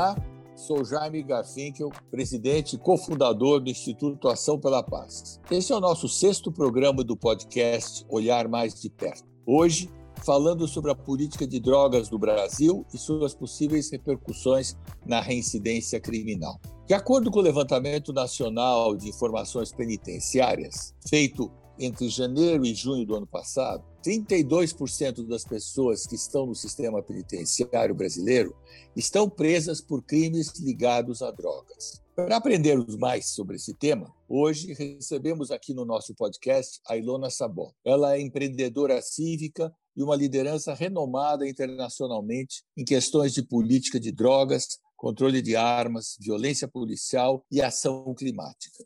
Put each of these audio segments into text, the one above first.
Olá, sou Jaime Garfinkel, presidente e cofundador do Instituto Ação pela Paz. Esse é o nosso sexto programa do podcast Olhar Mais de Perto. Hoje, falando sobre a política de drogas do Brasil e suas possíveis repercussões na reincidência criminal. De acordo com o Levantamento Nacional de Informações Penitenciárias, feito entre janeiro e junho do ano passado, 32% das pessoas que estão no sistema penitenciário brasileiro estão presas por crimes ligados a drogas. Para aprendermos mais sobre esse tema, hoje recebemos aqui no nosso podcast a Ilona Sabon. Ela é empreendedora cívica e uma liderança renomada internacionalmente em questões de política de drogas, controle de armas, violência policial e ação climática.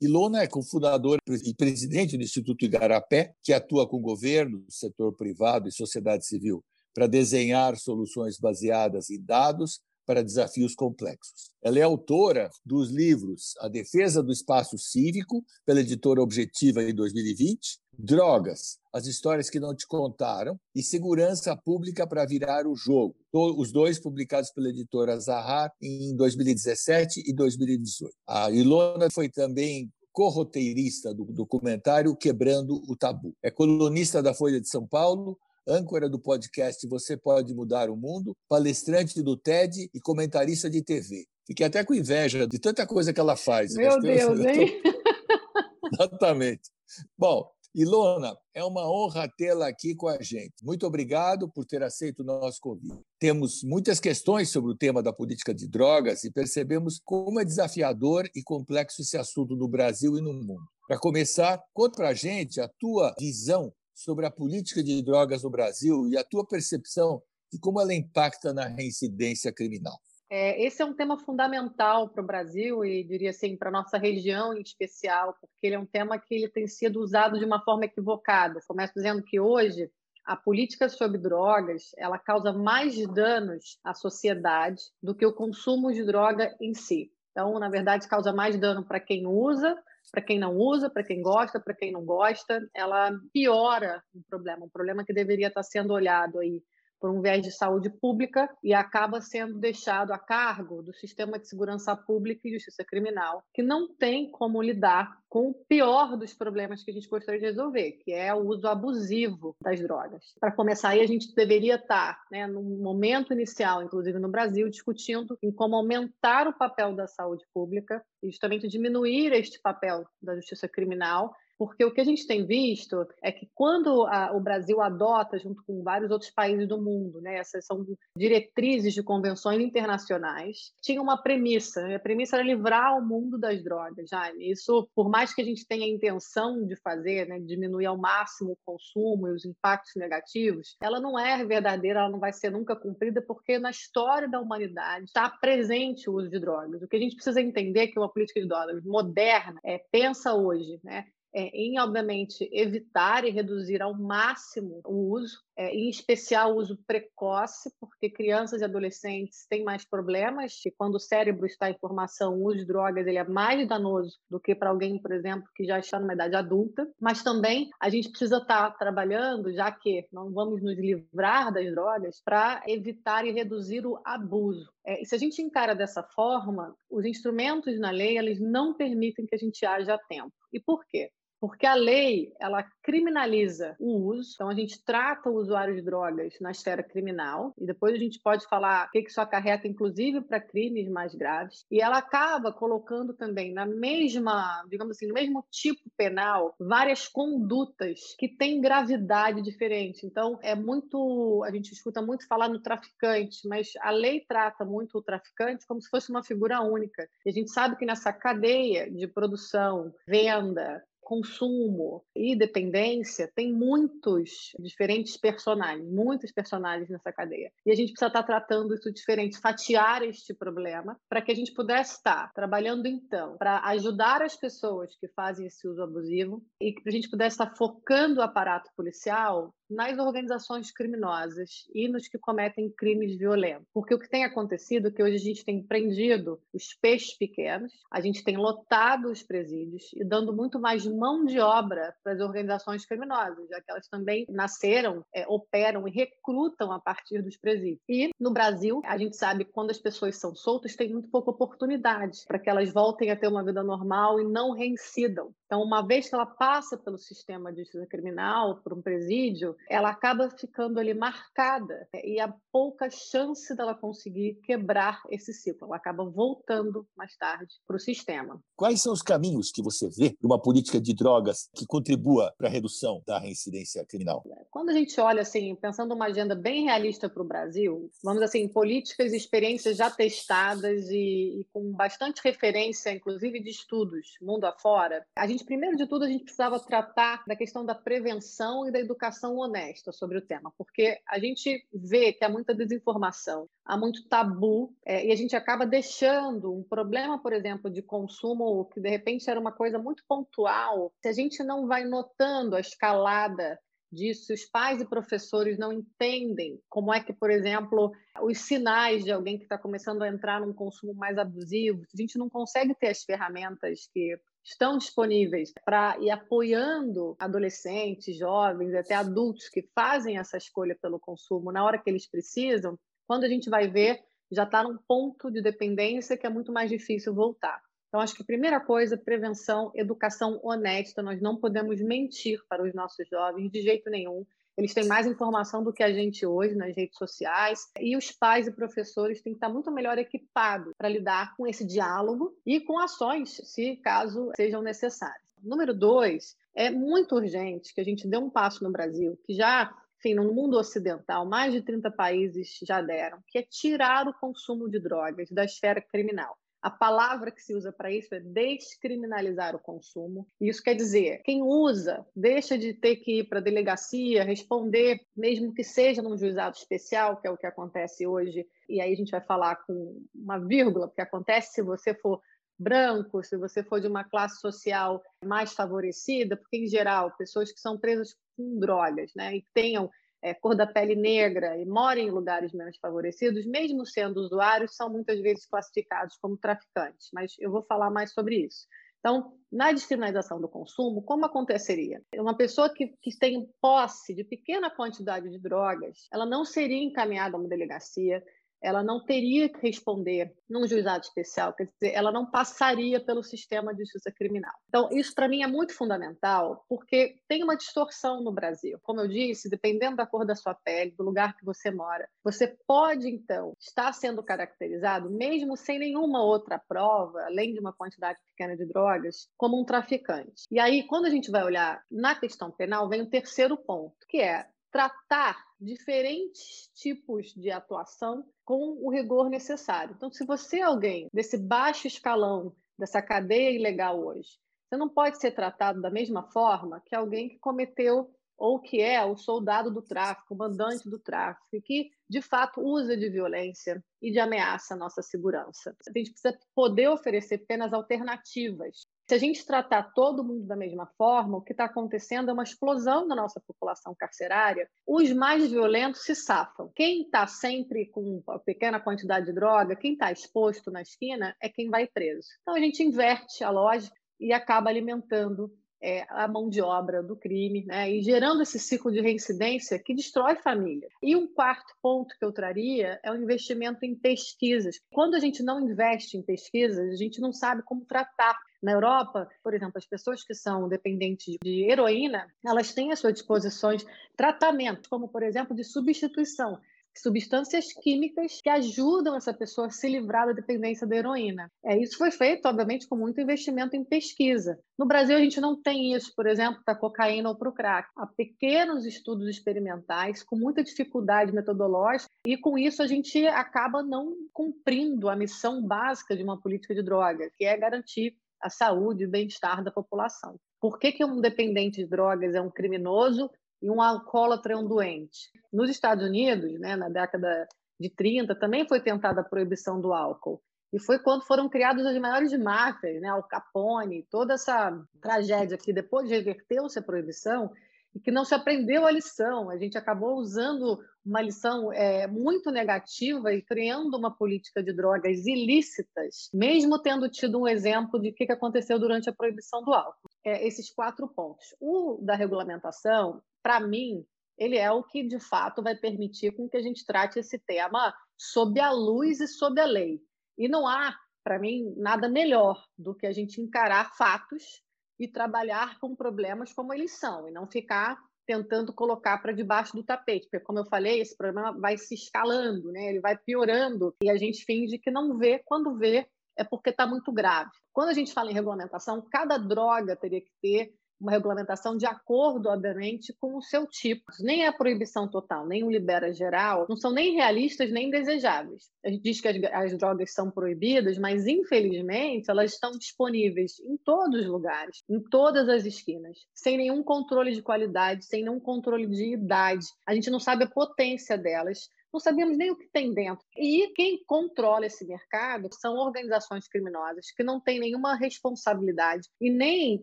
Ilona é cofundadora e presidente do Instituto Igarapé, que atua com governo, setor privado e sociedade civil para desenhar soluções baseadas em dados para desafios complexos. Ela é autora dos livros A Defesa do Espaço Cívico, pela editora Objetiva em 2020, Drogas, as histórias que não te contaram, e Segurança Pública para virar o jogo. Os dois publicados pela editora Zahar em 2017 e 2018. A Ilona foi também corroteirista do documentário Quebrando o Tabu. É colunista da Folha de São Paulo, âncora do podcast Você Pode Mudar o Mundo, palestrante do TED e comentarista de TV. Fiquei até com inveja de tanta coisa que ela faz. Meu Deus, eu... hein? Exatamente. Bom, Ilona, é uma honra tê-la aqui com a gente. Muito obrigado por ter aceito o nosso convite. Temos muitas questões sobre o tema da política de drogas e percebemos como é desafiador e complexo esse assunto no Brasil e no mundo. Para começar, conta para a gente a tua visão sobre a política de drogas no Brasil e a tua percepção de como ela impacta na reincidência criminal. É, esse é um tema fundamental para o Brasil e diria assim para nossa região em especial, porque ele é um tema que ele tem sido usado de uma forma equivocada. Começo dizendo que hoje a política sobre drogas ela causa mais danos à sociedade do que o consumo de droga em si. Então, na verdade, causa mais dano para quem usa, para quem não usa, para quem gosta, para quem não gosta. Ela piora o problema, um problema que deveria estar sendo olhado aí por um viés de saúde pública e acaba sendo deixado a cargo do sistema de segurança pública e justiça criminal, que não tem como lidar com o pior dos problemas que a gente gostaria de resolver, que é o uso abusivo das drogas. Para começar aí, a gente deveria estar, né, no momento inicial, inclusive no Brasil, discutindo em como aumentar o papel da saúde pública e justamente diminuir este papel da justiça criminal porque o que a gente tem visto é que quando a, o Brasil adota, junto com vários outros países do mundo, né, essas são diretrizes de convenções internacionais, tinha uma premissa, né, a premissa era livrar o mundo das drogas. Já. Isso, por mais que a gente tenha a intenção de fazer, né, diminuir ao máximo o consumo e os impactos negativos, ela não é verdadeira, ela não vai ser nunca cumprida, porque na história da humanidade está presente o uso de drogas. O que a gente precisa entender é que uma política de drogas moderna é, pensa hoje, né, é, em, obviamente, evitar e reduzir ao máximo o uso, é, em especial o uso precoce, porque crianças e adolescentes têm mais problemas, e quando o cérebro está em formação, o uso de drogas ele é mais danoso do que para alguém, por exemplo, que já está numa idade adulta. Mas também a gente precisa estar trabalhando, já que não vamos nos livrar das drogas, para evitar e reduzir o abuso. É, e se a gente encara dessa forma, os instrumentos na lei eles não permitem que a gente haja a tempo. E por quê? Porque a lei ela criminaliza o uso, então a gente trata o usuário de drogas na esfera criminal e depois a gente pode falar o que isso acarreta, inclusive para crimes mais graves, e ela acaba colocando também na mesma, digamos assim, no mesmo tipo penal várias condutas que têm gravidade diferente. Então é muito, a gente escuta muito falar no traficante, mas a lei trata muito o traficante como se fosse uma figura única. E a gente sabe que nessa cadeia de produção, venda, consumo e dependência tem muitos diferentes personagens, muitos personagens nessa cadeia. E a gente precisa estar tratando isso diferente, fatiar este problema, para que a gente pudesse estar trabalhando então para ajudar as pessoas que fazem esse uso abusivo e que a gente pudesse estar focando o aparato policial nas organizações criminosas e nos que cometem crimes violentos. Porque o que tem acontecido é que hoje a gente tem prendido os peixes pequenos, a gente tem lotado os presídios e dando muito mais mão de obra para as organizações criminosas, já que elas também nasceram, é, operam e recrutam a partir dos presídios. E no Brasil, a gente sabe que quando as pessoas são soltas, tem muito pouca oportunidade para que elas voltem a ter uma vida normal e não reincidam. Então, uma vez que ela passa pelo sistema de justiça criminal, por um presídio, ela acaba ficando ali marcada né, e há pouca chance dela conseguir quebrar esse ciclo. Ela acaba voltando mais tarde para o sistema. Quais são os caminhos que você vê de uma política de drogas que contribua para a redução da reincidência criminal? Quando a gente olha assim, pensando uma agenda bem realista para o Brasil, vamos assim, políticas e experiências já testadas e, e com bastante referência, inclusive de estudos mundo afora, a gente gente, primeiro de tudo, a gente precisava tratar da questão da prevenção e da educação honesta sobre o tema, porque a gente vê que há muita desinformação, há muito tabu, é, e a gente acaba deixando um problema, por exemplo, de consumo que de repente era uma coisa muito pontual, se a gente não vai notando a escalada disso, os pais e professores não entendem como é que, por exemplo, os sinais de alguém que está começando a entrar num consumo mais abusivo, a gente não consegue ter as ferramentas que estão disponíveis para ir apoiando adolescentes, jovens, até adultos que fazem essa escolha pelo consumo na hora que eles precisam, quando a gente vai ver, já está num ponto de dependência que é muito mais difícil voltar. Então, acho que a primeira coisa, prevenção, educação honesta. Nós não podemos mentir para os nossos jovens de jeito nenhum. Eles têm mais informação do que a gente hoje nas redes sociais. E os pais e professores têm que estar muito melhor equipados para lidar com esse diálogo e com ações, se caso sejam necessárias. Número dois, é muito urgente que a gente dê um passo no Brasil, que já enfim, no mundo ocidental, mais de 30 países já deram, que é tirar o consumo de drogas da esfera criminal. A palavra que se usa para isso é descriminalizar o consumo. Isso quer dizer, quem usa deixa de ter que ir para a delegacia, responder, mesmo que seja num juizado especial, que é o que acontece hoje. E aí a gente vai falar com uma vírgula, porque acontece se você for branco, se você for de uma classe social mais favorecida, porque em geral pessoas que são presas com drogas, né, e tenham é, cor da pele negra e moram em lugares menos favorecidos, mesmo sendo usuários, são muitas vezes classificados como traficantes. Mas eu vou falar mais sobre isso. Então, na descriminalização do consumo, como aconteceria? Uma pessoa que, que tem posse de pequena quantidade de drogas, ela não seria encaminhada a uma delegacia, ela não teria que responder num juizado especial, quer dizer, ela não passaria pelo sistema de justiça criminal. Então, isso para mim é muito fundamental, porque tem uma distorção no Brasil. Como eu disse, dependendo da cor da sua pele, do lugar que você mora, você pode, então, estar sendo caracterizado, mesmo sem nenhuma outra prova, além de uma quantidade pequena de drogas, como um traficante. E aí, quando a gente vai olhar na questão penal, vem o terceiro ponto, que é tratar diferentes tipos de atuação com o rigor necessário. Então, se você é alguém desse baixo escalão dessa cadeia ilegal hoje, você não pode ser tratado da mesma forma que alguém que cometeu ou que é o soldado do tráfico, o mandante do tráfico, que de fato usa de violência e de ameaça a nossa segurança. A gente precisa poder oferecer penas alternativas se a gente tratar todo mundo da mesma forma, o que está acontecendo é uma explosão da nossa população carcerária. Os mais violentos se safam. Quem está sempre com uma pequena quantidade de droga, quem está exposto na esquina, é quem vai preso. Então a gente inverte a lógica e acaba alimentando é, a mão de obra do crime, né? e gerando esse ciclo de reincidência que destrói família. E um quarto ponto que eu traria é o investimento em pesquisas. Quando a gente não investe em pesquisas, a gente não sabe como tratar na Europa, por exemplo, as pessoas que são dependentes de heroína, elas têm à sua disposição tratamentos, como, por exemplo, de substituição substâncias químicas que ajudam essa pessoa a se livrar da dependência da heroína. É, isso foi feito, obviamente, com muito investimento em pesquisa. No Brasil, a gente não tem isso, por exemplo, para cocaína ou para o crack. Há pequenos estudos experimentais, com muita dificuldade metodológica, e com isso a gente acaba não cumprindo a missão básica de uma política de drogas, que é garantir a saúde e o bem-estar da população. Por que, que um dependente de drogas é um criminoso e um alcoólatra é um doente? Nos Estados Unidos, né, na década de 30, também foi tentada a proibição do álcool. E foi quando foram criadas as maiores máfias, né, Al Capone, toda essa tragédia que depois reverteu-se a proibição, e que não se aprendeu a lição. A gente acabou usando uma lição é, muito negativa e criando uma política de drogas ilícitas, mesmo tendo tido um exemplo de o que aconteceu durante a proibição do álcool. É, esses quatro pontos. O da regulamentação, para mim, ele é o que de fato vai permitir com que a gente trate esse tema sob a luz e sob a lei. E não há, para mim, nada melhor do que a gente encarar fatos e trabalhar com problemas como eles são, e não ficar tentando colocar para debaixo do tapete, porque como eu falei, esse problema vai se escalando, né? Ele vai piorando e a gente finge que não vê, quando vê é porque está muito grave. Quando a gente fala em regulamentação, cada droga teria que ter uma regulamentação de acordo, obviamente, com o seu tipo. Nem a proibição total, nem o libera geral, não são nem realistas nem desejáveis. A gente diz que as, as drogas são proibidas, mas infelizmente elas estão disponíveis em todos os lugares, em todas as esquinas, sem nenhum controle de qualidade, sem nenhum controle de idade. A gente não sabe a potência delas não sabemos nem o que tem dentro. E quem controla esse mercado são organizações criminosas que não têm nenhuma responsabilidade e nem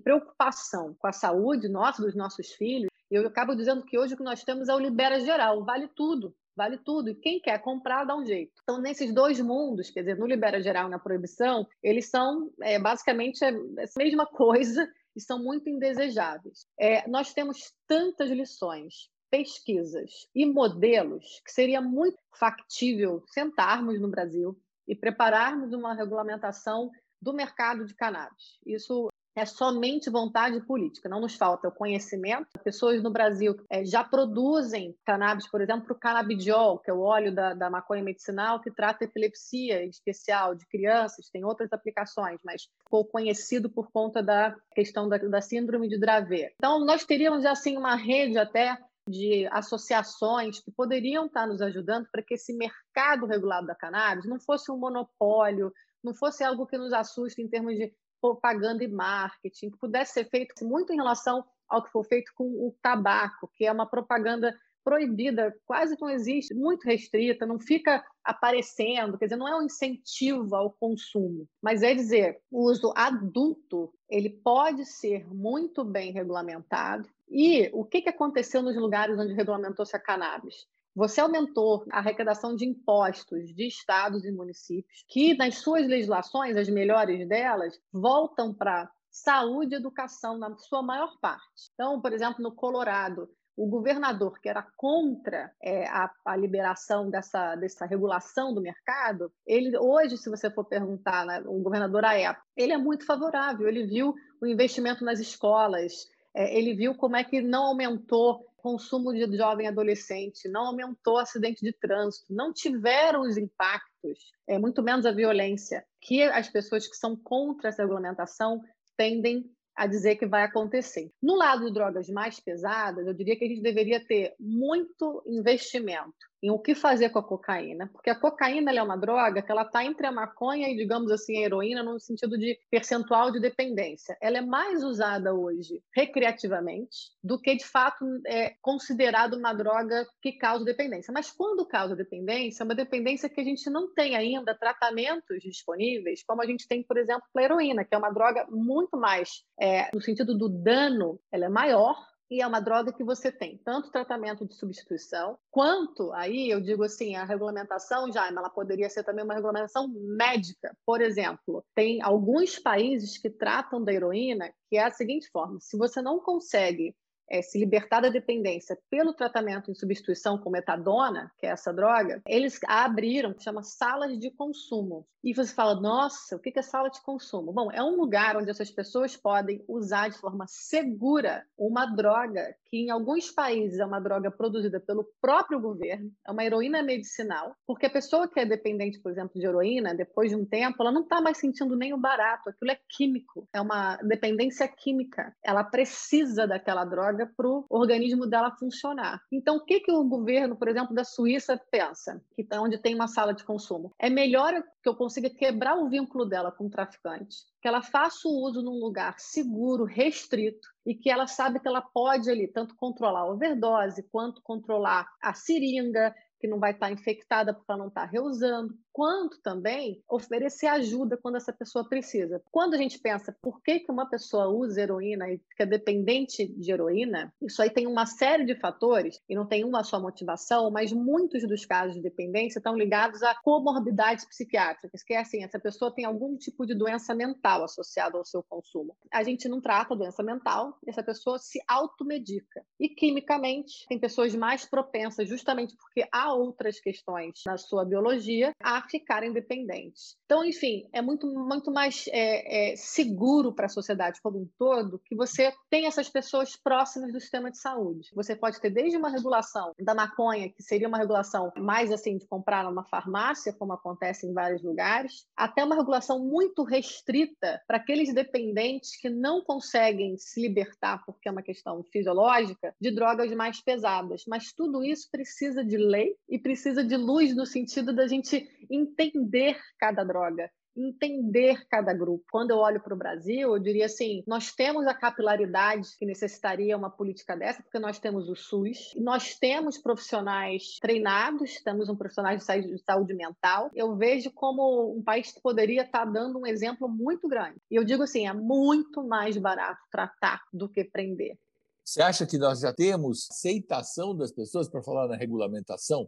preocupação com a saúde nossa, dos nossos filhos. Eu acabo dizendo que hoje o que nós temos é o libera geral, vale tudo vale tudo. E quem quer comprar, dá um jeito. Então, nesses dois mundos, quer dizer, no libera geral e na proibição, eles são é, basicamente a mesma coisa e são muito indesejáveis. É, nós temos tantas lições pesquisas e modelos que seria muito factível sentarmos no Brasil e prepararmos uma regulamentação do mercado de cannabis. Isso é somente vontade política, não nos falta o conhecimento. Pessoas no Brasil é, já produzem cannabis, por exemplo, o canabidiol, que é o óleo da, da maconha medicinal que trata epilepsia em especial de crianças, tem outras aplicações, mas ficou conhecido por conta da questão da, da síndrome de Dravet. Então, nós teríamos assim uma rede até de associações que poderiam estar nos ajudando para que esse mercado regulado da cannabis não fosse um monopólio, não fosse algo que nos assuste em termos de propaganda e marketing, que pudesse ser feito muito em relação ao que foi feito com o tabaco, que é uma propaganda proibida, quase não existe, muito restrita, não fica aparecendo, quer dizer, não é um incentivo ao consumo, mas é dizer, o uso adulto, ele pode ser muito bem regulamentado. E o que, que aconteceu nos lugares onde regulamentou-se a cannabis? Você aumentou a arrecadação de impostos de estados e municípios, que nas suas legislações, as melhores delas, voltam para saúde e educação na sua maior parte. Então, por exemplo, no Colorado, o governador que era contra é, a, a, liberação dessa, dessa regulação do mercado, ele hoje, se você for perguntar, né, o governador à época, ele é muito favorável. Ele viu o investimento nas escolas, é, ele viu como é que não aumentou consumo de jovem adolescente, não aumentou acidente de trânsito, não tiveram os impactos, é, muito menos a violência, que as pessoas que são contra essa regulamentação tendem a dizer que vai acontecer. No lado de drogas mais pesadas, eu diria que a gente deveria ter muito investimento em o que fazer com a cocaína, porque a cocaína é uma droga que ela está entre a maconha e, digamos assim, a heroína no sentido de percentual de dependência. Ela é mais usada hoje recreativamente do que, de fato, é considerada uma droga que causa dependência. Mas quando causa dependência, é uma dependência que a gente não tem ainda tratamentos disponíveis, como a gente tem, por exemplo, a heroína, que é uma droga muito mais, é, no sentido do dano, ela é maior, e é uma droga que você tem tanto tratamento de substituição, quanto, aí eu digo assim, a regulamentação, já, ela poderia ser também uma regulamentação médica. Por exemplo, tem alguns países que tratam da heroína que é a seguinte forma: se você não consegue é, se libertar da dependência pelo tratamento em substituição com metadona, que é essa droga, eles abriram, que chama salas de consumo. E você fala, nossa, o que é sala de consumo? Bom, é um lugar onde essas pessoas podem usar de forma segura uma droga que em alguns países é uma droga produzida pelo próprio governo, é uma heroína medicinal, porque a pessoa que é dependente, por exemplo, de heroína, depois de um tempo, ela não está mais sentindo nem o barato, aquilo é químico, é uma dependência química. Ela precisa daquela droga para o organismo dela funcionar. Então, o que, que o governo, por exemplo, da Suíça pensa, que tá onde tem uma sala de consumo? É melhor que eu consiga quebrar o vínculo dela com o traficante, que ela faça o uso num lugar seguro, restrito, e que ela sabe que ela pode ali tanto controlar a overdose, quanto controlar a seringa, que não vai estar infectada porque ela não está reusando, quanto também oferecer ajuda quando essa pessoa precisa. Quando a gente pensa por que, que uma pessoa usa heroína e fica dependente de heroína, isso aí tem uma série de fatores e não tem uma só motivação, mas muitos dos casos de dependência estão ligados a comorbidades psiquiátricas, que é assim, essa pessoa tem algum tipo de doença mental associada ao seu consumo. A gente não trata a doença mental, essa pessoa se automedica. E quimicamente, tem pessoas mais propensas, justamente porque há outras questões na sua biologia, a ficarem dependentes. Então, enfim, é muito, muito mais é, é, seguro para a sociedade como um todo que você tem essas pessoas próximas do sistema de saúde. Você pode ter desde uma regulação da maconha, que seria uma regulação mais assim de comprar numa farmácia, como acontece em vários lugares, até uma regulação muito restrita para aqueles dependentes que não conseguem se libertar porque é uma questão fisiológica de drogas mais pesadas. Mas tudo isso precisa de lei e precisa de luz no sentido da gente entender cada droga entender cada grupo. Quando eu olho para o Brasil, eu diria assim: nós temos a capilaridade que necessitaria uma política dessa, porque nós temos o SUS, nós temos profissionais treinados, temos um profissional de saúde mental. Eu vejo como um país que poderia estar dando um exemplo muito grande. E eu digo assim: é muito mais barato tratar do que prender. Você acha que nós já temos aceitação das pessoas para falar na regulamentação?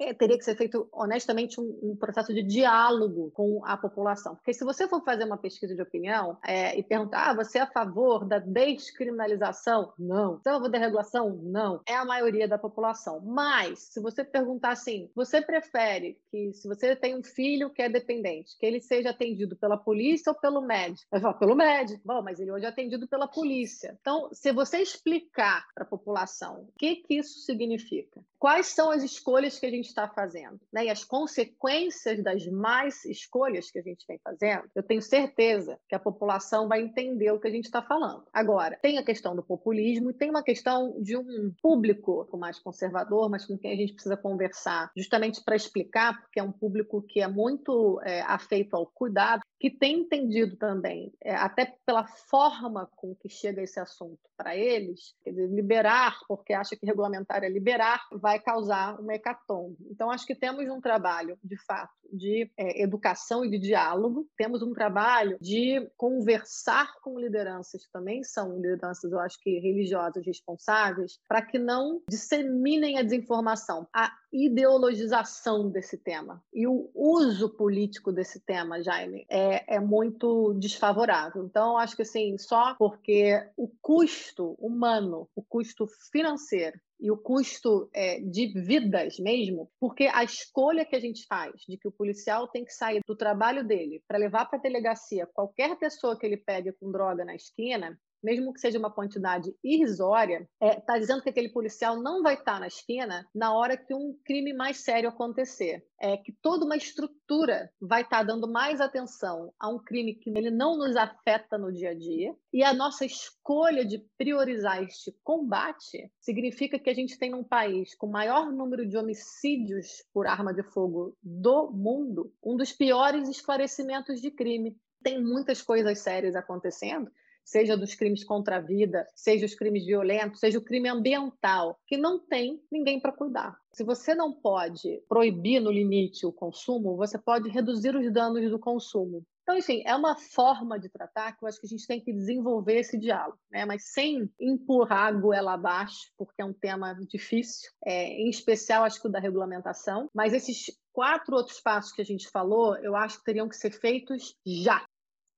É, teria que ser feito, honestamente, um, um, processo de diálogo com a população. Porque se você for fazer uma pesquisa de opinião é, e perguntar, ah, você é a favor da descriminalização? Não. Você é a favor da regulação? Não. É a maioria da população. Mas, se você perguntar assim, você prefere que, se você tem um filho que é dependente, que ele seja atendido pela polícia ou pelo médico? Vai falar, pelo médico. Bom, mas ele hoje é atendido pela polícia. Então, se você explicar para a população o que, que isso significa, quais são as escolhas que a gente está fazendo, né? E as consequências das más escolhas que a gente vem fazendo, eu tenho certeza que a população vai entender o que a gente está falando. Agora, tem a questão do populismo e tem uma questão de um público mais conservador, mas com quem a gente precisa conversar, justamente para explicar, porque é um público que é muito é, afeito ao cuidado, que tem entendido também, é, até pela forma com que chega esse assunto para eles, quer dizer, liberar, porque acha que regulamentar é liberar, vai causar uma hecatombe. Então, acho que temos um trabalho, de fato, de é, educação e de diálogo, temos um trabalho de conversar com lideranças que também são lideranças, eu acho que religiosas responsáveis, para que não disseminem a desinformação. A ideologização desse tema e o uso político desse tema, Jaime, é, é muito desfavorável. Então, acho que assim, só porque o custo humano, o custo financeiro e o custo é, de vidas mesmo, porque a escolha que a gente faz de que o policial tem que sair do trabalho dele para levar para a delegacia qualquer pessoa que ele pegue com droga na esquina, mesmo que seja uma quantidade irrisória, está é, tá dizendo que aquele policial não vai estar tá na esquina na hora que um crime mais sério acontecer. É que toda uma estrutura vai estar tá dando mais atenção a um crime que ele não nos afeta no dia a dia. E a nossa escolha de priorizar este combate significa que a gente tem um país com maior número de homicídios por arma de fogo do mundo, um dos piores esclarecimentos de crime. Tem muitas coisas sérias acontecendo, seja dos crimes contra a vida, seja os crimes violentos, seja o crime ambiental, que não tem ninguém para cuidar. Se você não pode proibir no limite o consumo, você pode reduzir os danos do consumo. Então, enfim, é uma forma de tratar que eu acho que a gente tem que desenvolver esse diálogo, né? mas sem empurrar a goela abaixo, porque é um tema difícil, é, em especial acho que o da regulamentação. Mas esses quatro outros passos que a gente falou, eu acho que teriam que ser feitos já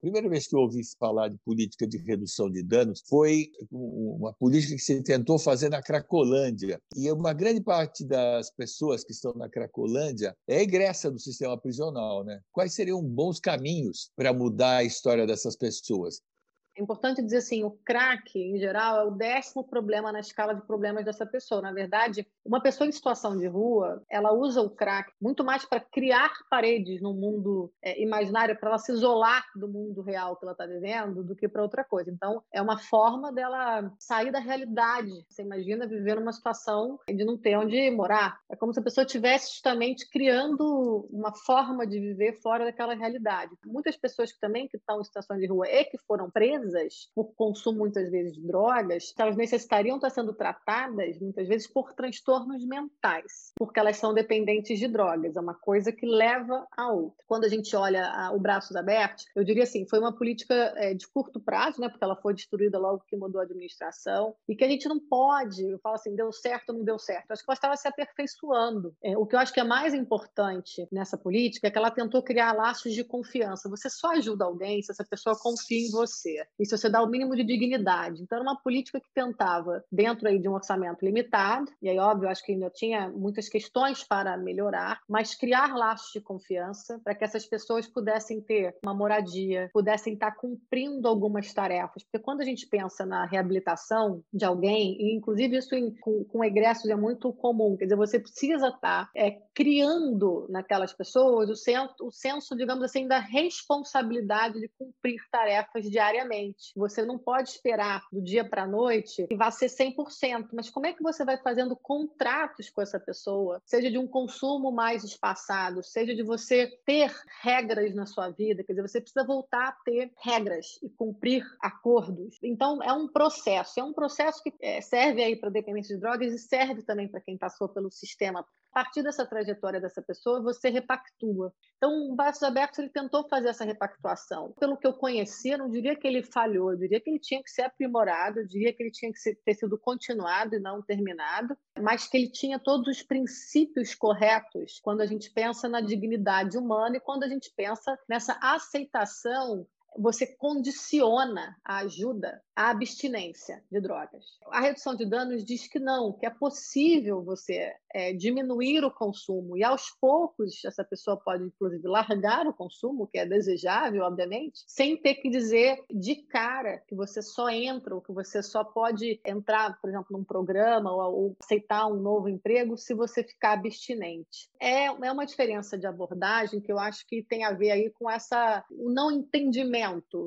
primeira vez que eu ouvi falar de política de redução de danos foi uma política que se tentou fazer na Cracolândia. E uma grande parte das pessoas que estão na Cracolândia é egressa do sistema prisional. Né? Quais seriam bons caminhos para mudar a história dessas pessoas? É importante dizer assim, o crack, em geral, é o décimo problema na escala de problemas dessa pessoa. Na verdade, uma pessoa em situação de rua, ela usa o crack muito mais para criar paredes no mundo é, imaginário, para ela se isolar do mundo real que ela está vivendo, do que para outra coisa. Então, é uma forma dela sair da realidade. Você imagina viver numa situação de não ter onde morar. É como se a pessoa estivesse justamente criando uma forma de viver fora daquela realidade. Muitas pessoas que também que estão em situação de rua e que foram presas, presas por consumo, muitas vezes, de drogas, elas necessitariam estar sendo tratadas, muitas vezes, por transtornos mentais, porque elas são dependentes de drogas. É uma coisa que leva a outra. Quando a gente olha a, o Braços Abertos, eu diria assim, foi uma política é, de curto prazo, né, porque ela foi destruída logo que mudou a administração, e que a gente não pode, eu falo assim, deu certo ou não deu certo. Acho que ela estava se aperfeiçoando. É, o que eu acho que é mais importante nessa política é que ela tentou criar laços de confiança. Você só ajuda alguém se essa pessoa confia em você e se você dá o mínimo de dignidade. Então, era uma política que tentava, dentro aí de um orçamento limitado, e aí, óbvio, acho que ainda tinha muitas questões para melhorar, mas criar laços de confiança para que essas pessoas pudessem ter uma moradia, pudessem estar cumprindo algumas tarefas. Porque quando a gente pensa na reabilitação de alguém, e inclusive isso em, com, com egressos é muito comum, quer dizer, você precisa estar é, criando naquelas pessoas o senso, o senso, digamos assim, da responsabilidade de cumprir tarefas diariamente. Você não pode esperar do dia para a noite que vá ser 100%, mas como é que você vai fazendo contratos com essa pessoa, seja de um consumo mais espaçado, seja de você ter regras na sua vida, quer dizer, você precisa voltar a ter regras e cumprir acordos. Então, é um processo, é um processo que é, serve aí para dependência de drogas e serve também para quem passou pelo sistema a partir dessa trajetória dessa pessoa, você repactua. Então, o Braços Abertos ele tentou fazer essa repactuação. Pelo que eu conhecia, não diria que ele falhou, eu diria que ele tinha que ser aprimorado, eu diria que ele tinha que ter sido continuado e não terminado, mas que ele tinha todos os princípios corretos quando a gente pensa na dignidade humana e quando a gente pensa nessa aceitação você condiciona a ajuda à abstinência de drogas. A redução de danos diz que não, que é possível você é, diminuir o consumo e aos poucos essa pessoa pode inclusive largar o consumo, que é desejável, obviamente, sem ter que dizer de cara que você só entra ou que você só pode entrar, por exemplo, num programa ou, ou aceitar um novo emprego se você ficar abstinente. É, é uma diferença de abordagem que eu acho que tem a ver aí com essa o não entendimento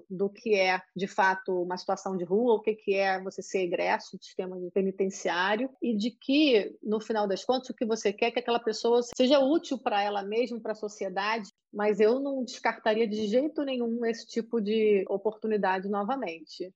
do que é de fato uma situação de rua, o que é você ser egresso do sistema penitenciário e de que no final das contas quanto que você quer que aquela pessoa seja útil para ela mesma, para a sociedade, mas eu não descartaria de jeito nenhum esse tipo de oportunidade novamente.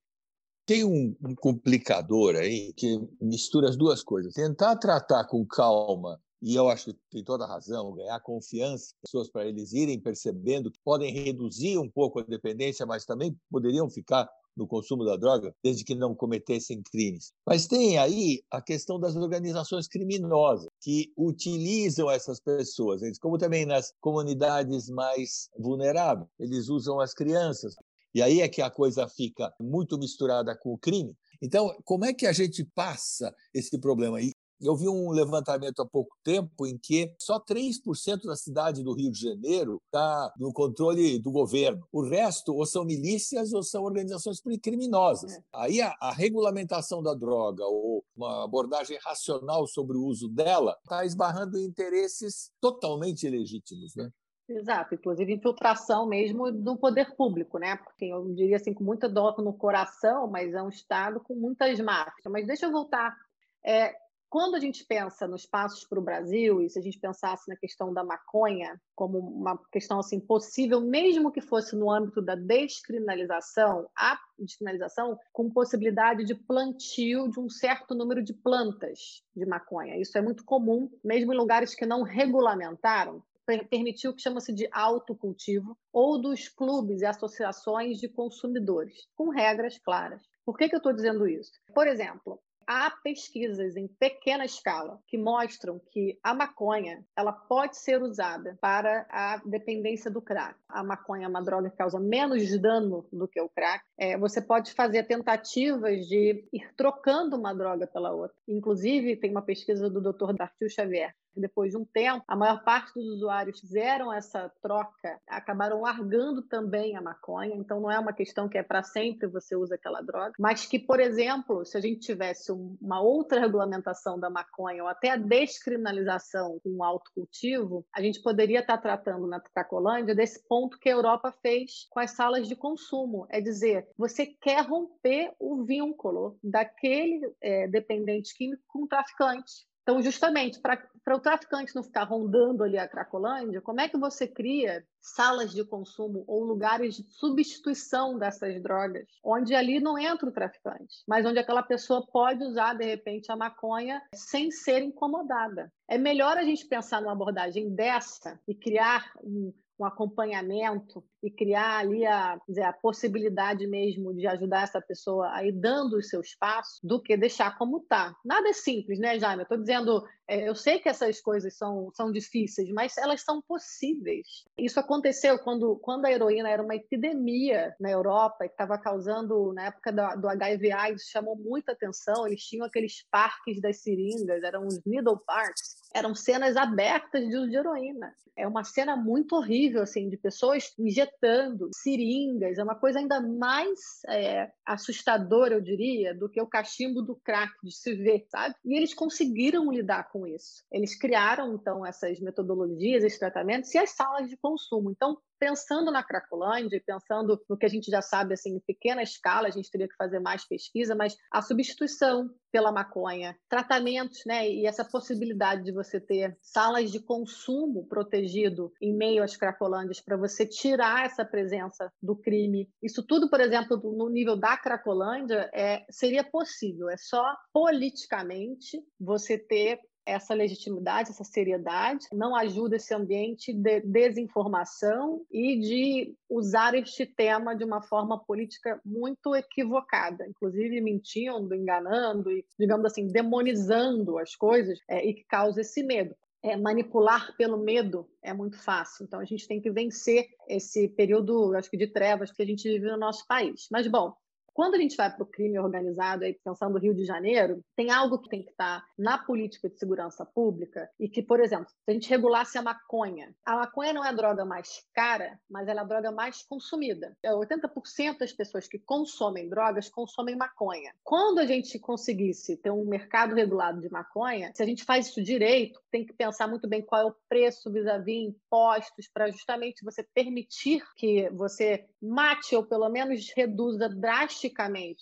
Tem um, um complicador aí que mistura as duas coisas. Tentar tratar com calma e eu acho que tem toda a razão, ganhar confiança pessoas para eles irem percebendo que podem reduzir um pouco a dependência, mas também poderiam ficar no consumo da droga, desde que não cometessem crimes. Mas tem aí a questão das organizações criminosas que utilizam essas pessoas, como também nas comunidades mais vulneráveis, eles usam as crianças. E aí é que a coisa fica muito misturada com o crime. Então, como é que a gente passa esse problema? E eu vi um levantamento há pouco tempo em que só 3% da cidade do Rio de Janeiro está no controle do governo. O resto ou são milícias ou são organizações criminosas. É. Aí a, a regulamentação da droga ou uma abordagem racional sobre o uso dela está esbarrando em interesses totalmente ilegítimos. Né? Exato, inclusive infiltração mesmo do poder público, né? Porque eu diria assim, com muita dor no coração, mas é um Estado com muitas máfias. Mas deixa eu voltar. É, quando a gente pensa nos passos para o Brasil, e se a gente pensasse na questão da maconha como uma questão assim possível, mesmo que fosse no âmbito da descriminalização, a descriminalização com possibilidade de plantio de um certo número de plantas de maconha. Isso é muito comum, mesmo em lugares que não regulamentaram, permitiu o que chama-se de autocultivo ou dos clubes e associações de consumidores, com regras claras. Por que, que eu estou dizendo isso? Por exemplo, há pesquisas em pequena escala que mostram que a maconha ela pode ser usada para a dependência do crack. A maconha é uma droga que causa menos dano do que o crack. É, você pode fazer tentativas de ir trocando uma droga pela outra. Inclusive, tem uma pesquisa do Dr. Dartil Xavier depois de um tempo, a maior parte dos usuários fizeram essa troca, acabaram largando também a maconha. Então, não é uma questão que é para sempre você usa aquela droga, mas que, por exemplo, se a gente tivesse uma outra regulamentação da maconha ou até a descriminalização com o autocultivo, a gente poderia estar tratando na Cracolândia desse ponto que a Europa fez com as salas de consumo. É dizer, você quer romper o vínculo daquele é, dependente químico com o traficante. Então, justamente, para o traficante não ficar rondando ali a Cracolândia, como é que você cria salas de consumo ou lugares de substituição dessas drogas, onde ali não entra o traficante, mas onde aquela pessoa pode usar, de repente, a maconha sem ser incomodada? É melhor a gente pensar numa abordagem dessa e criar um, um acompanhamento e criar ali a, dizer, a possibilidade mesmo de ajudar essa pessoa a ir dando os seus passos do que deixar como está. Nada é simples, né, Jaime? Eu estou dizendo, é, eu sei que essas coisas são, são difíceis, mas elas são possíveis. Isso aconteceu quando, quando a heroína era uma epidemia na Europa e estava causando, na época do, do HIV AIDS, chamou muita atenção. Eles tinham aqueles parques das seringas, eram os needle parks, eram cenas abertas de uso de heroína. É uma cena muito horrível, assim, de pessoas injetando seringas. É uma coisa ainda mais é, assustadora, eu diria, do que o cachimbo do crack, de se ver, sabe? E eles conseguiram lidar com isso. Eles criaram, então, essas metodologias, esses tratamentos e as salas de consumo. Então, pensando na Cracolândia e pensando no que a gente já sabe assim em pequena escala, a gente teria que fazer mais pesquisa, mas a substituição pela maconha, tratamentos, né, e essa possibilidade de você ter salas de consumo protegido em meio às Cracolândias para você tirar essa presença do crime. Isso tudo, por exemplo, no nível da Cracolândia, é, seria possível. É só politicamente você ter essa legitimidade, essa seriedade, não ajuda esse ambiente de desinformação e de usar este tema de uma forma política muito equivocada, inclusive mentindo, enganando e, digamos assim, demonizando as coisas é, e que causa esse medo. É, manipular pelo medo é muito fácil. Então, a gente tem que vencer esse período, acho que, de trevas que a gente vive no nosso país. Mas, bom, quando a gente vai para o crime organizado, aí, pensando no Rio de Janeiro, tem algo que tem que estar tá na política de segurança pública e que, por exemplo, se a gente regulasse a maconha, a maconha não é a droga mais cara, mas ela é a droga mais consumida. 80% é, das pessoas que consomem drogas consomem maconha. Quando a gente conseguisse ter um mercado regulado de maconha, se a gente faz isso direito, tem que pensar muito bem qual é o preço vis-à-vis impostos para justamente você permitir que você mate ou pelo menos reduza drasticamente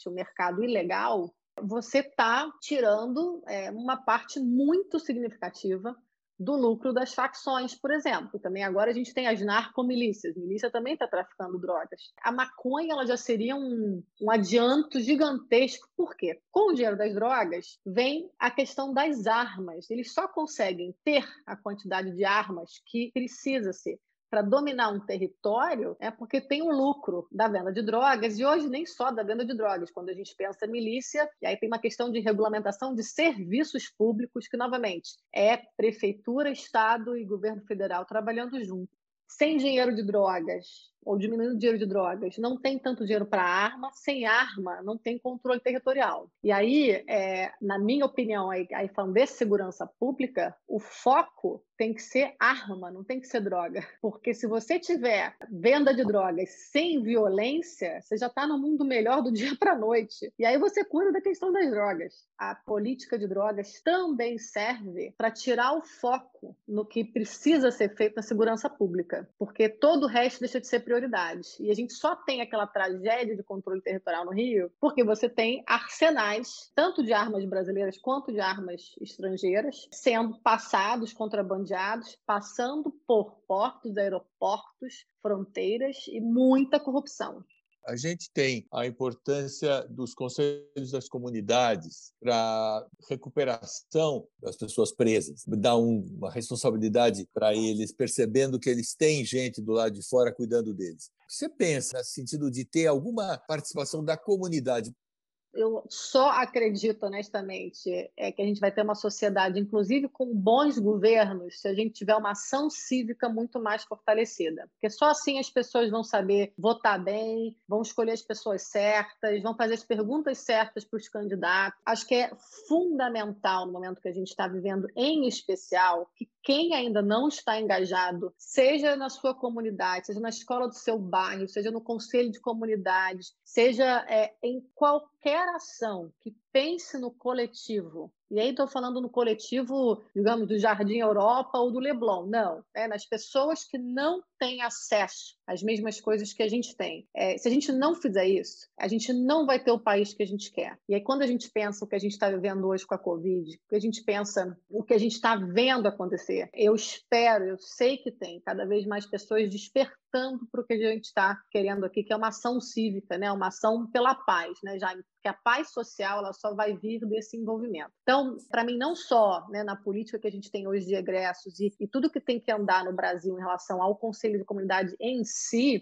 o mercado ilegal, você está tirando é, uma parte muito significativa do lucro das facções, por exemplo. Também agora a gente tem as narcomilícias. Milícia também está traficando drogas. A maconha ela já seria um, um adianto gigantesco. Por quê? Com o dinheiro das drogas vem a questão das armas. Eles só conseguem ter a quantidade de armas que precisa ser para dominar um território é porque tem um lucro da venda de drogas, e hoje nem só da venda de drogas. Quando a gente pensa milícia, e aí tem uma questão de regulamentação de serviços públicos, que, novamente, é prefeitura, Estado e governo federal trabalhando junto. Sem dinheiro de drogas, ou diminuindo o dinheiro de drogas, não tem tanto dinheiro para arma, sem arma não tem controle territorial. E aí, é, na minha opinião, aí, aí falando de segurança pública, o foco tem que ser arma, não tem que ser droga. Porque se você tiver venda de drogas sem violência, você já está no mundo melhor do dia para a noite. E aí você cuida da questão das drogas. A política de drogas também serve para tirar o foco no que precisa ser feito na segurança pública, porque todo o resto deixa de ser prioridade prioridades. E a gente só tem aquela tragédia de controle territorial no Rio porque você tem arsenais, tanto de armas brasileiras quanto de armas estrangeiras, sendo passados, contrabandeados, passando por portos, aeroportos, fronteiras e muita corrupção. A gente tem a importância dos conselhos das comunidades para recuperação das pessoas presas, dar uma responsabilidade para eles, percebendo que eles têm gente do lado de fora cuidando deles. Você pensa no sentido de ter alguma participação da comunidade? Eu só acredito, honestamente, é que a gente vai ter uma sociedade, inclusive com bons governos, se a gente tiver uma ação cívica muito mais fortalecida. Porque só assim as pessoas vão saber votar bem, vão escolher as pessoas certas, vão fazer as perguntas certas para os candidatos. Acho que é fundamental no momento que a gente está vivendo, em especial, que quem ainda não está engajado, seja na sua comunidade, seja na escola do seu bairro, seja no conselho de comunidade, seja é, em qualquer ação que pense no coletivo. E aí estou falando no coletivo, digamos, do Jardim Europa ou do Leblon. Não, é nas pessoas que não têm acesso as mesmas coisas que a gente tem. É, se a gente não fizer isso, a gente não vai ter o país que a gente quer. E aí, quando a gente pensa o que a gente está vivendo hoje com a Covid, o que a gente pensa o que a gente está vendo acontecer, eu espero, eu sei que tem cada vez mais pessoas despertando para o que a gente está querendo aqui, que é uma ação cívica, né? uma ação pela paz, né, Jaime? Porque a paz social ela só vai vir desse envolvimento. Então, para mim, não só né, na política que a gente tem hoje de egressos e, e, tudo que tem que andar no Brasil em relação ao Conselho de Comunidade em si,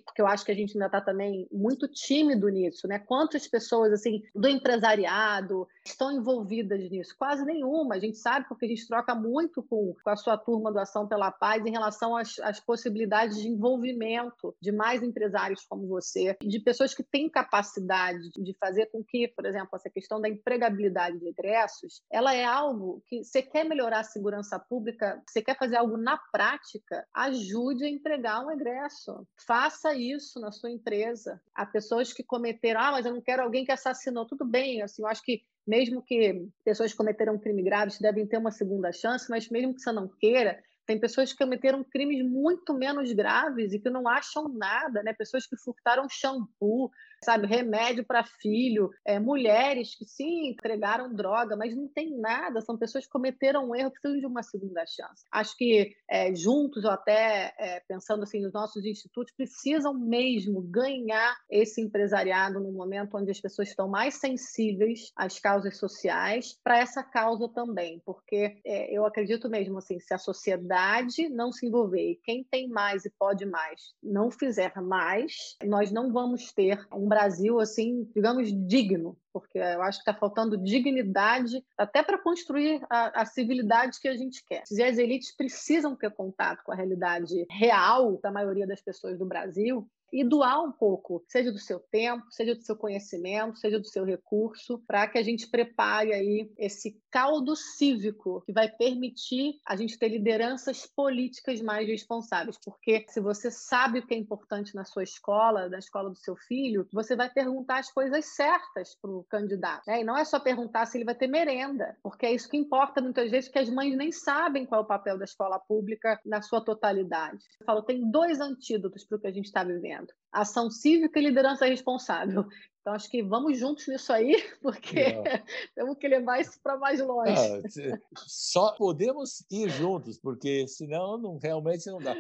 porque eu acho que a gente ainda está também muito tímido nisso, né? Quantas pessoas assim do empresariado estão envolvidas nisso? Quase nenhuma. A gente sabe porque a gente troca muito com, com a sua turma do Ação pela Paz em relação às, às possibilidades de envolvimento de mais empresários como você, de pessoas que têm capacidade de fazer com que, por exemplo, essa questão da empregabilidade de egressos, ela é algo que você quer melhorar a segurança pública, você quer fazer algo na prática, ajude a empregar um egresso. Faça isso na sua empresa. Há pessoas que cometeram, ah, mas eu não quero alguém que assassinou. Tudo bem, assim, eu acho que mesmo que pessoas cometeram um crime grave, devem ter uma segunda chance, mas mesmo que você não queira, tem pessoas que cometeram crimes muito menos graves e que não acham nada, né? Pessoas que furtaram shampoo, sabe, remédio para filho, é, mulheres que sim entregaram droga, mas não tem nada, são pessoas que cometeram um erro, precisam de uma segunda chance. Acho que é, juntos, ou até é, pensando assim nos nossos institutos, precisam mesmo ganhar esse empresariado no momento onde as pessoas estão mais sensíveis às causas sociais, para essa causa também, porque é, eu acredito mesmo assim, se a sociedade não se envolver quem tem mais e pode mais não fizer mais, nós não vamos ter um Brasil, assim, digamos, digno, porque eu acho que está faltando dignidade até para construir a, a, civilidade que a gente quer. E as elites precisam ter contato com a realidade real da maioria das pessoas do Brasil e doar um pouco, seja do seu tempo, seja do seu conhecimento, seja do seu recurso, para que a gente prepare aí esse caldo cívico que vai permitir a gente ter lideranças políticas mais responsáveis. Porque se você sabe o que é importante na sua escola, na escola do seu filho, você vai perguntar as coisas certas para o candidato. Né? E não é só perguntar se ele vai ter merenda, porque é isso que importa muitas vezes, que as mães nem sabem qual é o papel da escola pública na sua totalidade. Eu falo, tem dois antídotos para o que a gente está vivendo ação cívica e liderança responsável. Então, acho que vamos juntos nisso aí, porque temos que levar isso para mais longe. Ah, só podemos ir juntos, porque senão não, realmente não dá.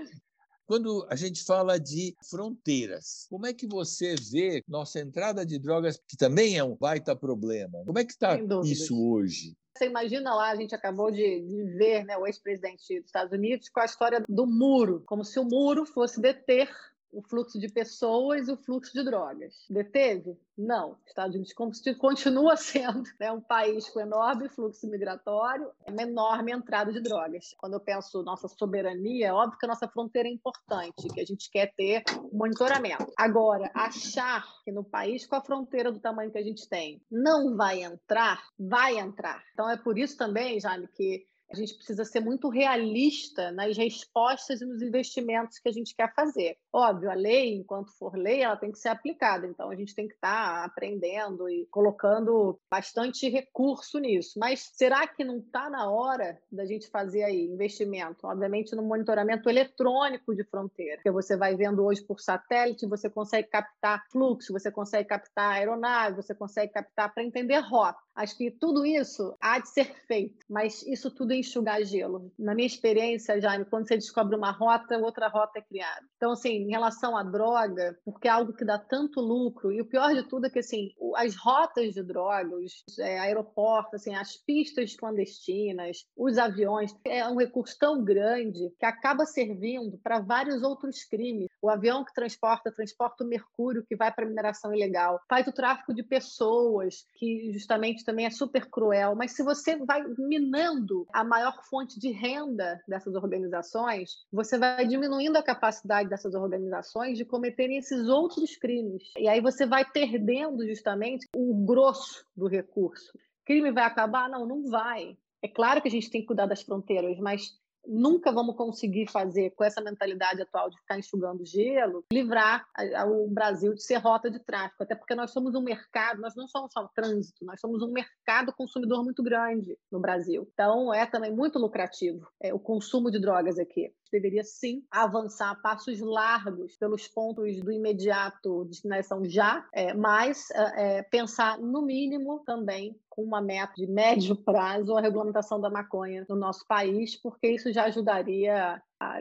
Quando a gente fala de fronteiras, como é que você vê nossa entrada de drogas, que também é um baita problema? Como é que está isso hoje? Você imagina lá, a gente acabou de, de ver né, o ex-presidente dos Estados Unidos com a história do muro, como se o muro fosse deter o fluxo de pessoas e o fluxo de drogas. Deteve? Não. Estados Unidos continua sendo né, um país com enorme fluxo migratório, uma enorme entrada de drogas. Quando eu penso nossa soberania, é óbvio que a nossa fronteira é importante, que a gente quer ter monitoramento. Agora, achar que no país com a fronteira do tamanho que a gente tem não vai entrar, vai entrar. Então é por isso também, Jaime, que a gente precisa ser muito realista nas respostas e nos investimentos que a gente quer fazer. Óbvio, a lei, enquanto for lei, ela tem que ser aplicada, então a gente tem que estar tá aprendendo e colocando bastante recurso nisso. Mas será que não está na hora da gente fazer aí investimento? Obviamente, no monitoramento eletrônico de fronteira, que você vai vendo hoje por satélite, você consegue captar fluxo, você consegue captar aeronave, você consegue captar para entender rota. Acho que tudo isso há de ser feito, mas isso tudo enxugar gelo. Na minha experiência, Jaime, quando você descobre uma rota, outra rota é criada. Então, assim, em relação à droga, porque é algo que dá tanto lucro, e o pior de tudo é que, assim, as rotas de droga, os é, aeroportos, assim, as pistas clandestinas, os aviões, é um recurso tão grande que acaba servindo para vários outros crimes. O avião que transporta, transporta o mercúrio que vai para mineração ilegal, faz o tráfico de pessoas, que justamente também é super cruel. Mas se você vai minando a maior fonte de renda dessas organizações, você vai diminuindo a capacidade dessas organizações de cometerem esses outros crimes. E aí você vai perdendo justamente o grosso do recurso. Crime vai acabar? Não, não vai. É claro que a gente tem que cuidar das fronteiras, mas nunca vamos conseguir fazer com essa mentalidade atual de ficar enxugando gelo, livrar o Brasil de ser rota de tráfico, até porque nós somos um mercado, nós não somos só um trânsito, nós somos um mercado consumidor muito grande no Brasil. Então é também muito lucrativo é, o consumo de drogas aqui. Deveria sim avançar passos largos pelos pontos do imediato destinação já, é, mas é, é, pensar no mínimo também com uma meta de médio prazo a regulamentação da maconha no nosso país, porque isso já ajudaria a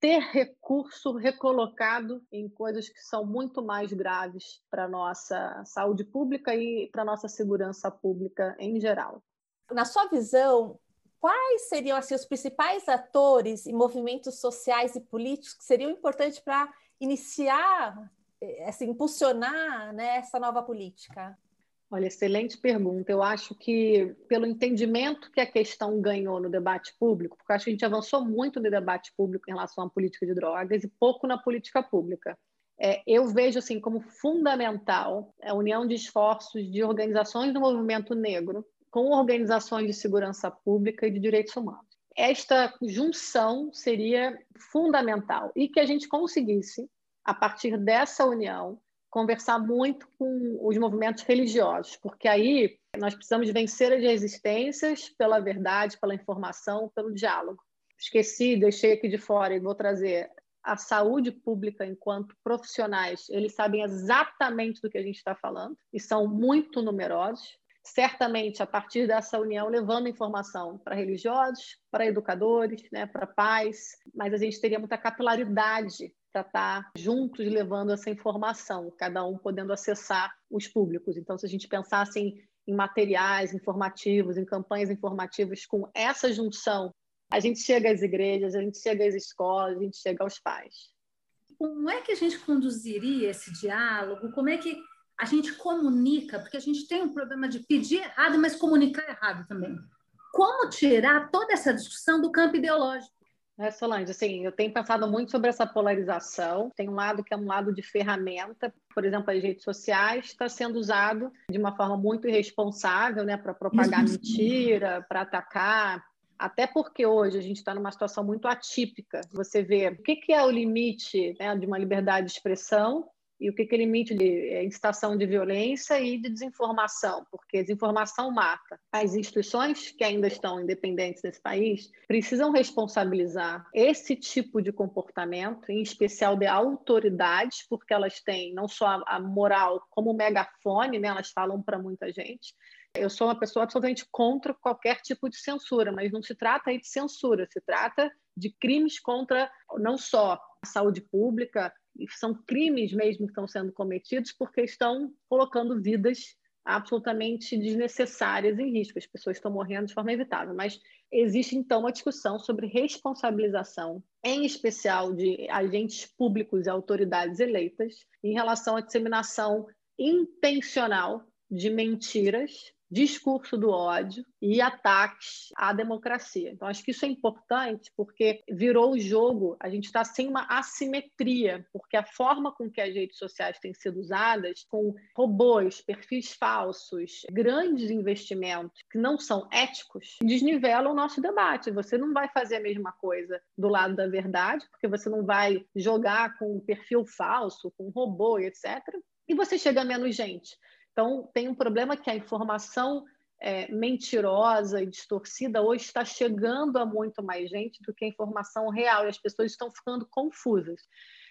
ter recurso recolocado em coisas que são muito mais graves para nossa saúde pública e para nossa segurança pública em geral. Na sua visão, quais seriam assim, os principais atores e movimentos sociais e políticos que seriam importantes para iniciar, eh, assim, impulsionar né, essa nova política? Olha, excelente pergunta. Eu acho que, pelo entendimento que a questão ganhou no debate público, porque acho que a gente avançou muito no debate público em relação à política de drogas e pouco na política pública. É, eu vejo assim como fundamental a união de esforços de organizações do movimento negro com organizações de segurança pública e de direitos humanos. Esta junção seria fundamental e que a gente conseguisse, a partir dessa união, conversar muito com os movimentos religiosos, porque aí nós precisamos vencer as resistências pela verdade, pela informação, pelo diálogo. Esqueci, deixei aqui de fora e vou trazer a saúde pública enquanto profissionais, eles sabem exatamente do que a gente está falando e são muito numerosos. Certamente, a partir dessa união, levando informação para religiosos, para educadores, né, para pais, mas a gente teria muita capilaridade para estar juntos levando essa informação, cada um podendo acessar os públicos. Então, se a gente pensasse em, em materiais informativos, em campanhas informativas com essa junção, a gente chega às igrejas, a gente chega às escolas, a gente chega aos pais. Como é que a gente conduziria esse diálogo? Como é que a gente comunica? Porque a gente tem um problema de pedir errado, mas comunicar errado também. Como tirar toda essa discussão do campo ideológico? É, Solange, assim, eu tenho pensado muito sobre essa polarização. Tem um lado que é um lado de ferramenta, por exemplo, as redes sociais está sendo usado de uma forma muito irresponsável, né, para propagar mentira, para atacar. Até porque hoje a gente está numa situação muito atípica. Você vê o que, que é o limite né, de uma liberdade de expressão e o que, que é limite de é, incitação de violência e de desinformação, porque desinformação mata. As instituições que ainda estão independentes nesse país precisam responsabilizar esse tipo de comportamento, em especial de autoridades, porque elas têm não só a moral como megafone, né? elas falam para muita gente, eu sou uma pessoa absolutamente contra qualquer tipo de censura, mas não se trata aí de censura, se trata de crimes contra não só a saúde pública, são crimes mesmo que estão sendo cometidos porque estão colocando vidas absolutamente desnecessárias em risco. As pessoas estão morrendo de forma evitável. Mas existe, então, uma discussão sobre responsabilização, em especial de agentes públicos e autoridades eleitas, em relação à disseminação intencional de mentiras discurso do ódio e ataques à democracia. Então, acho que isso é importante porque virou o jogo, a gente está sem uma assimetria, porque a forma com que as redes sociais têm sido usadas, com robôs, perfis falsos, grandes investimentos que não são éticos, desnivelam o nosso debate. Você não vai fazer a mesma coisa do lado da verdade, porque você não vai jogar com um perfil falso, com um robô, etc. E você chega a menos gente. Então, tem um problema que a informação é, mentirosa e distorcida hoje está chegando a muito mais gente do que a informação real e as pessoas estão ficando confusas.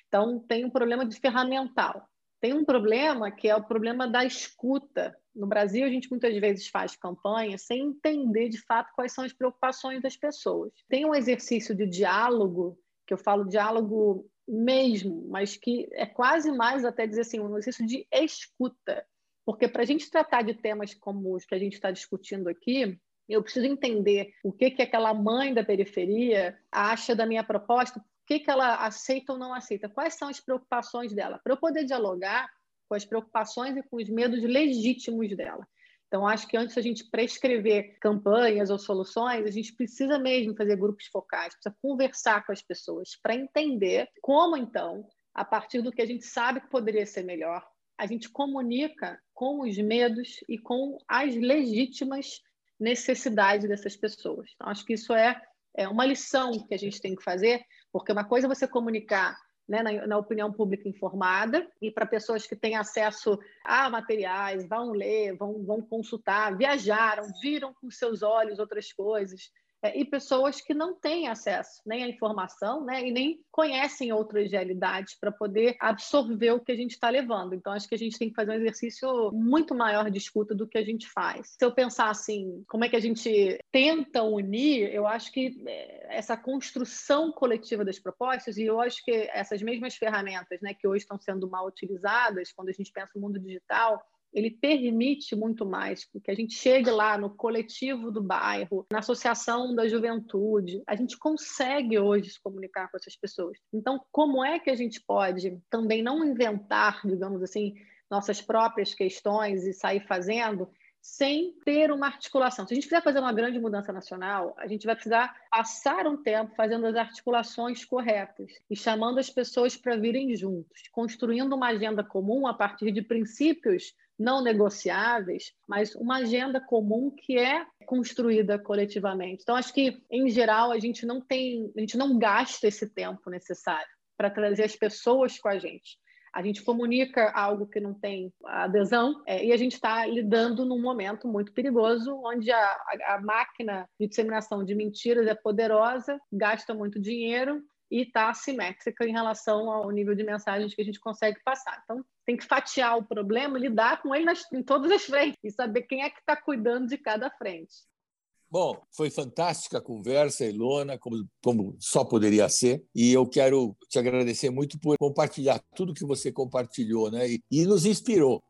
Então, tem um problema de ferramental. Tem um problema que é o problema da escuta. No Brasil, a gente muitas vezes faz campanha sem entender de fato quais são as preocupações das pessoas. Tem um exercício de diálogo, que eu falo diálogo mesmo, mas que é quase mais até dizer assim, um exercício de escuta porque para a gente tratar de temas como os que a gente está discutindo aqui, eu preciso entender o que, que aquela mãe da periferia acha da minha proposta, o que, que ela aceita ou não aceita, quais são as preocupações dela, para eu poder dialogar com as preocupações e com os medos legítimos dela. Então, acho que antes da gente prescrever campanhas ou soluções, a gente precisa mesmo fazer grupos focais, precisa conversar com as pessoas para entender como, então, a partir do que a gente sabe que poderia ser melhor, a gente comunica com os medos e com as legítimas necessidades dessas pessoas. Então, acho que isso é, é uma lição que a gente tem que fazer, porque uma coisa é você comunicar né, na, na, opinião pública informada e para pessoas que têm acesso a materiais, vão ler, vão, vão consultar, viajaram, viram com seus olhos outras coisas, e pessoas que não têm acesso nem à informação né, e nem conhecem outras realidades para poder absorver o que a gente está levando. Então, acho que a gente tem que fazer um exercício muito maior de escuta do que a gente faz. Se eu pensar assim, como é que a gente tenta unir, eu acho que é, essa construção coletiva das propostas, e eu acho que essas mesmas ferramentas né, que hoje estão sendo mal utilizadas, quando a gente pensa no mundo digital, ele permite muito mais que a gente chegue lá no coletivo do bairro, na associação da juventude. A gente consegue hoje se comunicar com essas pessoas. Então, como é que a gente pode também não inventar, digamos assim, nossas próprias questões e sair fazendo sem ter uma articulação. Se a gente quiser fazer uma grande mudança nacional, a gente vai precisar passar um tempo fazendo as articulações corretas e chamando as pessoas para virem juntos, construindo uma agenda comum a partir de princípios não negociáveis, mas uma agenda comum que é construída coletivamente. Então, acho que, em geral, a gente não tem, a gente não gasta esse tempo necessário para trazer as pessoas com a gente. A gente comunica algo que não tem adesão é, e a gente está lidando num momento muito perigoso, onde a, a, máquina de disseminação de mentiras é poderosa, gasta muito dinheiro e está assimétrica em relação ao nível de mensagens que a gente consegue passar. Então, tem que fatiar o problema, lidar com ele nas, em todas as frentes e saber quem é que está cuidando de cada frente. Bom, foi fantástica a conversa, Ilona, como, como só poderia ser. E eu quero te agradecer muito por compartilhar tudo que você compartilhou né? e, e nos inspirou.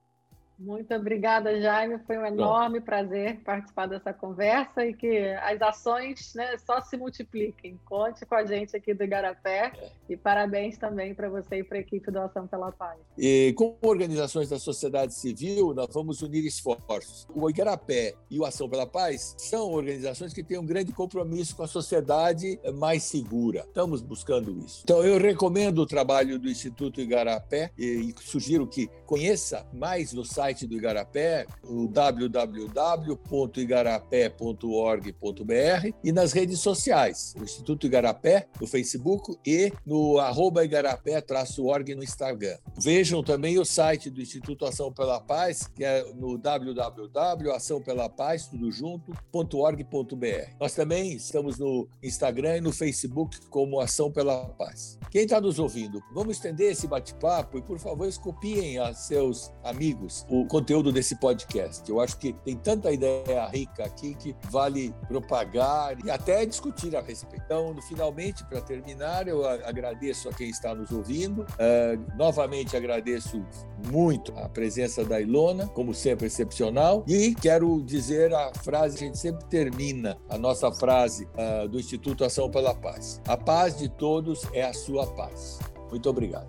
Muito obrigada, Jaime. Foi um enorme prazer participar dessa conversa e que as ações né, só se multipliquem. Conte com a gente aqui do Igarapé é. e parabéns também para você e para a equipe do Ação pela Paz. E com organizações da sociedade civil, nós vamos unir esforços. O Igarapé e o Ação pela Paz são organizações que têm um grande compromisso com a sociedade mais segura. Estamos buscando isso. Então, eu recomendo o trabalho do Instituto Igarapé e sugiro que conheça mais no site site do Igarapé, o www.igarapé.org.br e nas redes sociais, o Instituto Igarapé no Facebook e no arroba igarapé-org no Instagram. Vejam também o site do Instituto Ação pela Paz, que é no www.açãopelapaz, tudo junto.org.br. Nós também estamos no Instagram e no Facebook como Ação pela Paz. Quem está nos ouvindo, vamos estender esse bate-papo e, por favor, copiem a seus amigos o conteúdo desse podcast. Eu acho que tem tanta ideia rica aqui que vale propagar e até discutir a respeito. Então, finalmente, para terminar, eu agradeço a quem está nos ouvindo. Uh, novamente agradeço muito a presença da Ilona, como sempre excepcional, e quero dizer a frase que a gente sempre termina a nossa frase uh, do Instituto Ação pela Paz. A paz de todos é a sua paz. Muito obrigado.